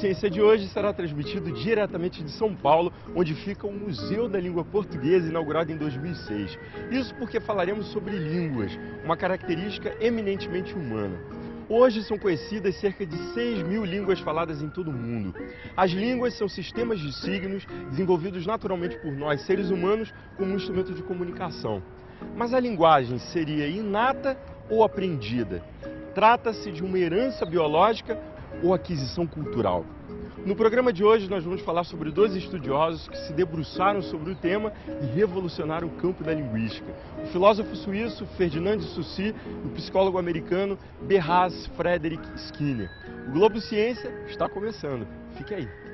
Ciência de hoje será transmitido diretamente de São Paulo, onde fica o Museu da Língua Portuguesa, inaugurado em 2006. Isso porque falaremos sobre línguas, uma característica eminentemente humana. Hoje são conhecidas cerca de 6 mil línguas faladas em todo o mundo. As línguas são sistemas de signos desenvolvidos naturalmente por nós, seres humanos, como um instrumento de comunicação. Mas a linguagem seria inata ou aprendida? Trata-se de uma herança biológica ou aquisição cultural? No programa de hoje, nós vamos falar sobre dois estudiosos que se debruçaram sobre o tema e revolucionaram o campo da linguística. O filósofo suíço Ferdinand de Saussure e o psicólogo americano Berraz Frederick Skinner. O Globo Ciência está começando. Fique aí.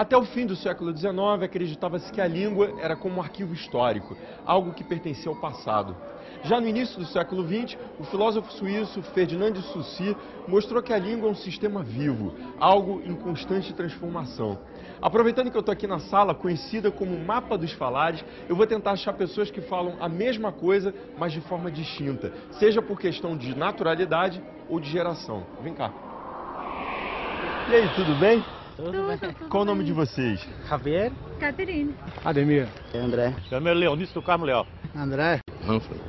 Até o fim do século XIX, acreditava-se que a língua era como um arquivo histórico, algo que pertencia ao passado. Já no início do século XX, o filósofo suíço Ferdinand de Saussure mostrou que a língua é um sistema vivo, algo em constante transformação. Aproveitando que eu estou aqui na sala, conhecida como Mapa dos Falares, eu vou tentar achar pessoas que falam a mesma coisa, mas de forma distinta, seja por questão de naturalidade ou de geração. Vem cá. E aí, tudo bem? Tudo bem. Qual o nome de vocês? Javier, Caterine. Ademir, André. Chama Leonício do Carmo Leal. André,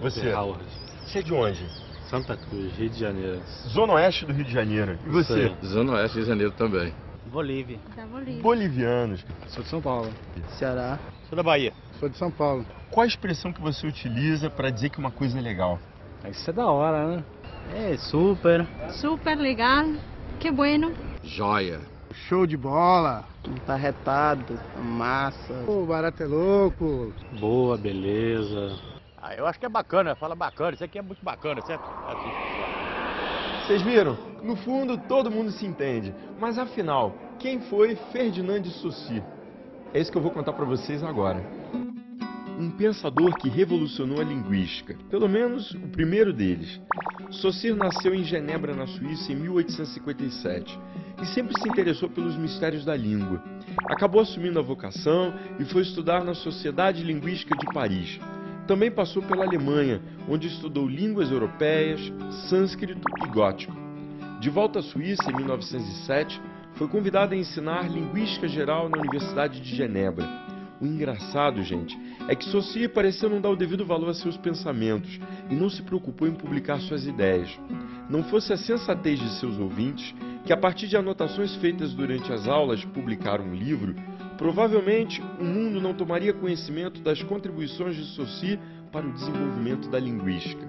Você. Howard. Você é de onde? Santa Cruz, Rio de Janeiro. Zona Oeste do Rio de Janeiro. E você? Zona Oeste Rio de Janeiro também. Bolívia. Da Bolívia. Bolivianos. sou de São Paulo. Ceará. Sou da Bahia. Sou de São Paulo. Qual a expressão que você utiliza para dizer que uma coisa é legal? Isso é da hora, né? É, super. Super legal. Que bueno. Joia. Show de bola. Tá retado. Massa. O barato é louco. Boa, beleza. Ah, eu acho que é bacana, fala bacana, isso aqui é muito bacana, certo? Assim. Vocês viram? No fundo, todo mundo se entende. Mas afinal, quem foi Ferdinand de Saussure? É isso que eu vou contar para vocês agora. Um pensador que revolucionou a linguística, pelo menos o primeiro deles. Saussure nasceu em Genebra, na Suíça, em 1857 e sempre se interessou pelos mistérios da língua. Acabou assumindo a vocação e foi estudar na Sociedade Linguística de Paris. Também passou pela Alemanha, onde estudou línguas europeias, sânscrito e gótico. De volta à Suíça em 1907, foi convidado a ensinar linguística geral na Universidade de Genebra. O engraçado, gente, é que Saussure pareceu não dar o devido valor a seus pensamentos e não se preocupou em publicar suas ideias. Não fosse a sensatez de seus ouvintes, que a partir de anotações feitas durante as aulas publicaram um livro, provavelmente o mundo não tomaria conhecimento das contribuições de Saussure para o desenvolvimento da linguística.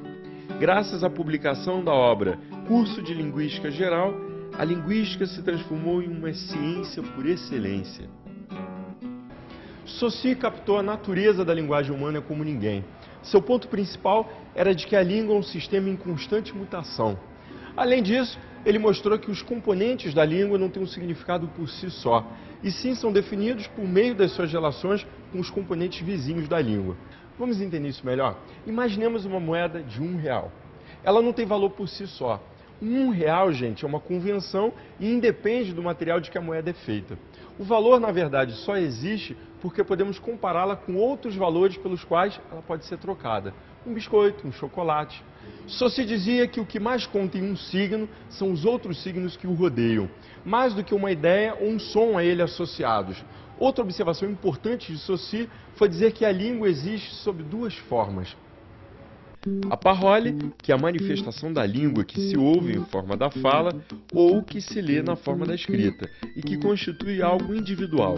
Graças à publicação da obra Curso de Linguística Geral, a linguística se transformou em uma ciência por excelência. Saussure captou a natureza da linguagem humana como ninguém. Seu ponto principal era de que a língua é um sistema em constante mutação. Além disso, ele mostrou que os componentes da língua não têm um significado por si só, e sim são definidos por meio das suas relações com os componentes vizinhos da língua. Vamos entender isso melhor? Imaginemos uma moeda de um real. Ela não tem valor por si só. Um real, gente, é uma convenção e independe do material de que a moeda é feita. O valor, na verdade, só existe porque podemos compará-la com outros valores pelos quais ela pode ser trocada. Um biscoito, um chocolate. Só se dizia que o que mais conta em um signo são os outros signos que o rodeiam, mais do que uma ideia ou um som a ele associados. Outra observação importante de Saussure foi dizer que a língua existe sob duas formas. A parole, que é a manifestação da língua que se ouve em forma da fala ou que se lê na forma da escrita e que constitui algo individual.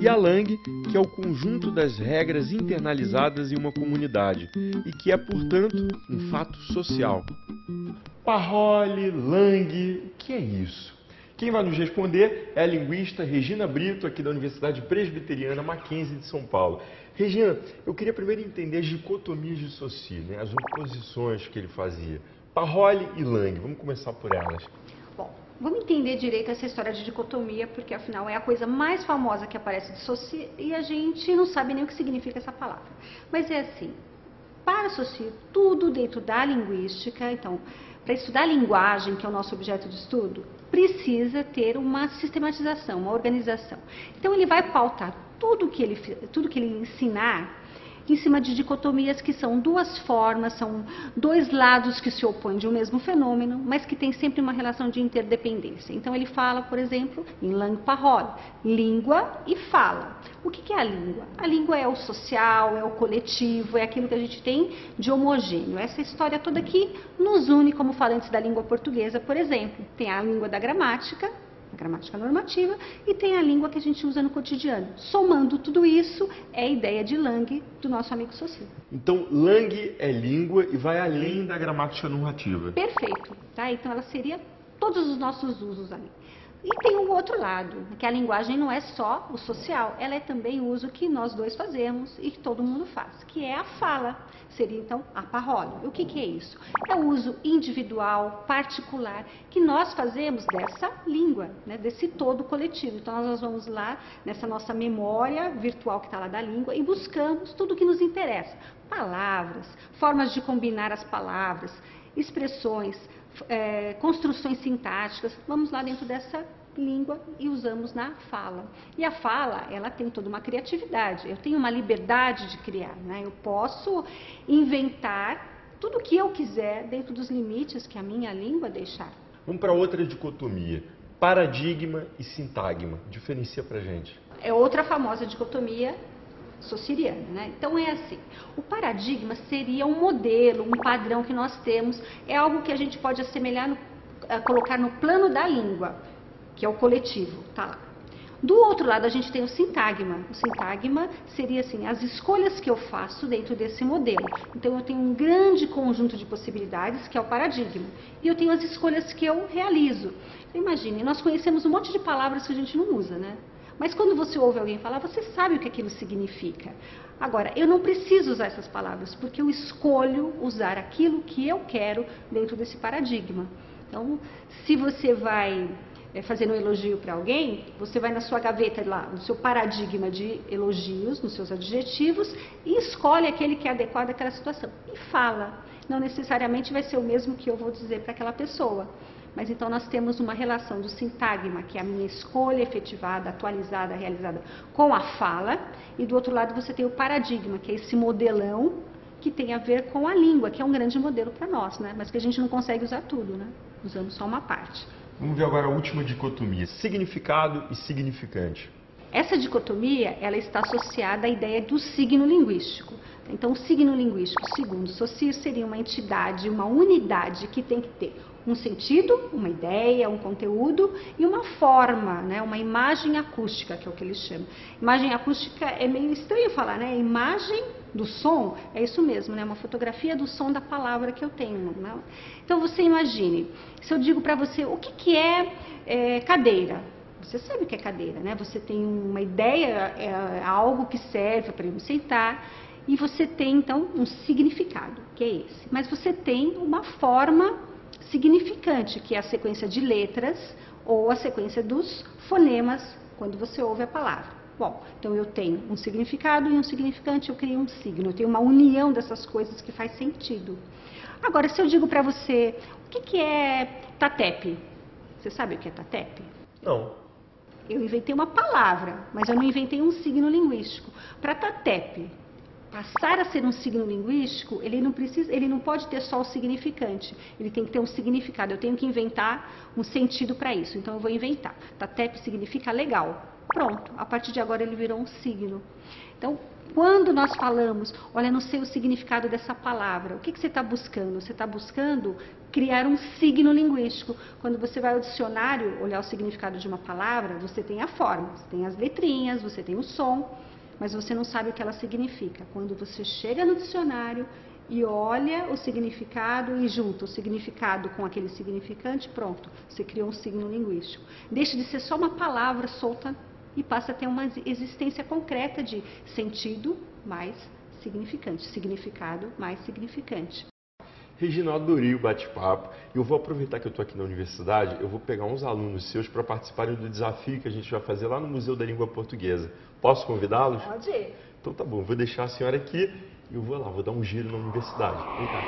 E a langue, que é o conjunto das regras internalizadas em uma comunidade e que é, portanto, um fato social. Parole, langue, o que é isso? Quem vai nos responder é a linguista Regina Brito, aqui da Universidade Presbiteriana Mackenzie de São Paulo. Regina, eu queria primeiro entender as dicotomias de Saussure, né? as oposições que ele fazia. Parole e Langue, vamos começar por elas. Bom, vamos entender direito essa história de dicotomia, porque afinal é a coisa mais famosa que aparece de Saussure e a gente não sabe nem o que significa essa palavra. Mas é assim, para Saussure, tudo dentro da linguística, então, para estudar a linguagem, que é o nosso objeto de estudo, precisa ter uma sistematização, uma organização. Então ele vai pautar tudo que ele, tudo que ele ensinar em cima de dicotomias que são duas formas, são dois lados que se opõem de um mesmo fenômeno, mas que tem sempre uma relação de interdependência. Então ele fala, por exemplo, em langue parole, língua e fala. O que é a língua? A língua é o social, é o coletivo, é aquilo que a gente tem de homogêneo. Essa história toda aqui nos une como falantes da língua portuguesa, por exemplo. Tem a língua da gramática, a gramática normativa, e tem a língua que a gente usa no cotidiano. Somando tudo isso, é a ideia de Lang do nosso amigo Socio. Então, Lang é língua e vai além da gramática normativa. Perfeito. Tá? Então, ela seria todos os nossos usos ali. E tem o outro lado, que a linguagem não é só o social, ela é também o uso que nós dois fazemos e que todo mundo faz, que é a fala. Seria então a parole. O que, que é isso? É o uso individual, particular, que nós fazemos dessa língua, né, desse todo coletivo. Então nós vamos lá nessa nossa memória virtual que está lá da língua e buscamos tudo o que nos interessa. Palavras, formas de combinar as palavras, expressões, é, construções sintáticas, vamos lá dentro dessa língua e usamos na fala. E a fala, ela tem toda uma criatividade, eu tenho uma liberdade de criar, né? eu posso inventar tudo o que eu quiser dentro dos limites que a minha língua deixar. Vamos para outra dicotomia, paradigma e sintagma, diferencia para gente. É outra famosa dicotomia sociriana. Né? Então é assim, o paradigma seria um modelo, um padrão que nós temos, é algo que a gente pode assemelhar, no, colocar no plano da língua, que é o coletivo, tá lá. Do outro lado, a gente tem o sintagma. O sintagma seria assim, as escolhas que eu faço dentro desse modelo. Então, eu tenho um grande conjunto de possibilidades, que é o paradigma. E eu tenho as escolhas que eu realizo. Imagine, nós conhecemos um monte de palavras que a gente não usa, né? Mas quando você ouve alguém falar, você sabe o que aquilo significa. Agora, eu não preciso usar essas palavras, porque eu escolho usar aquilo que eu quero dentro desse paradigma. Então, se você vai é, fazendo um elogio para alguém, você vai na sua gaveta lá, no seu paradigma de elogios, nos seus adjetivos, e escolhe aquele que é adequado àquela situação. E fala. Não necessariamente vai ser o mesmo que eu vou dizer para aquela pessoa. Mas então nós temos uma relação do sintagma, que é a minha escolha efetivada, atualizada, realizada com a fala, e do outro lado você tem o paradigma, que é esse modelão que tem a ver com a língua, que é um grande modelo para nós, né? mas que a gente não consegue usar tudo, né? usamos só uma parte. Vamos ver agora a última dicotomia, significado e significante. Essa dicotomia, ela está associada à ideia do signo linguístico. Então, o signo linguístico, segundo Saussure, seria uma entidade, uma unidade que tem que ter um sentido, uma ideia, um conteúdo e uma forma, né? uma imagem acústica, que é o que eles chamam. Imagem acústica é meio estranho falar, né? Imagem do som, é isso mesmo, né? Uma fotografia do som da palavra que eu tenho. Né? Então você imagine, se eu digo para você o que, que é, é, cadeira, você sabe o que é cadeira, né? Você tem uma ideia, é, algo que serve para eu sentar e você tem então um significado, que é esse. Mas você tem uma forma significante, que é a sequência de letras ou a sequência dos fonemas quando você ouve a palavra. Bom, então eu tenho um significado e um significante, eu crio um signo, eu tenho uma união dessas coisas que faz sentido. Agora, se eu digo para você, o que, que é tatepe? Você sabe o que é tatepe? Não. Eu inventei uma palavra, mas eu não inventei um signo linguístico. Para tatepe, passar a ser um signo linguístico, ele não precisa, ele não pode ter só o significante. Ele tem que ter um significado. Eu tenho que inventar um sentido para isso. Então eu vou inventar. Tatep significa legal. Pronto. A partir de agora ele virou um signo. Então, quando nós falamos, olha, não sei o significado dessa palavra, o que, que você está buscando? Você está buscando criar um signo linguístico. Quando você vai ao dicionário olhar o significado de uma palavra, você tem a forma, você tem as letrinhas, você tem o som mas você não sabe o que ela significa. Quando você chega no dicionário e olha o significado e junta o significado com aquele significante, pronto, você criou um signo linguístico. Deixa de ser só uma palavra solta e passa a ter uma existência concreta de sentido mais significante, significado mais significante. Regina, adorei o bate-papo. Eu vou aproveitar que eu estou aqui na universidade, eu vou pegar uns alunos seus para participarem do desafio que a gente vai fazer lá no Museu da Língua Portuguesa. Posso convidá-los? Pode ir. Então tá bom, vou deixar a senhora aqui e eu vou lá, vou dar um giro na universidade. Vem cá.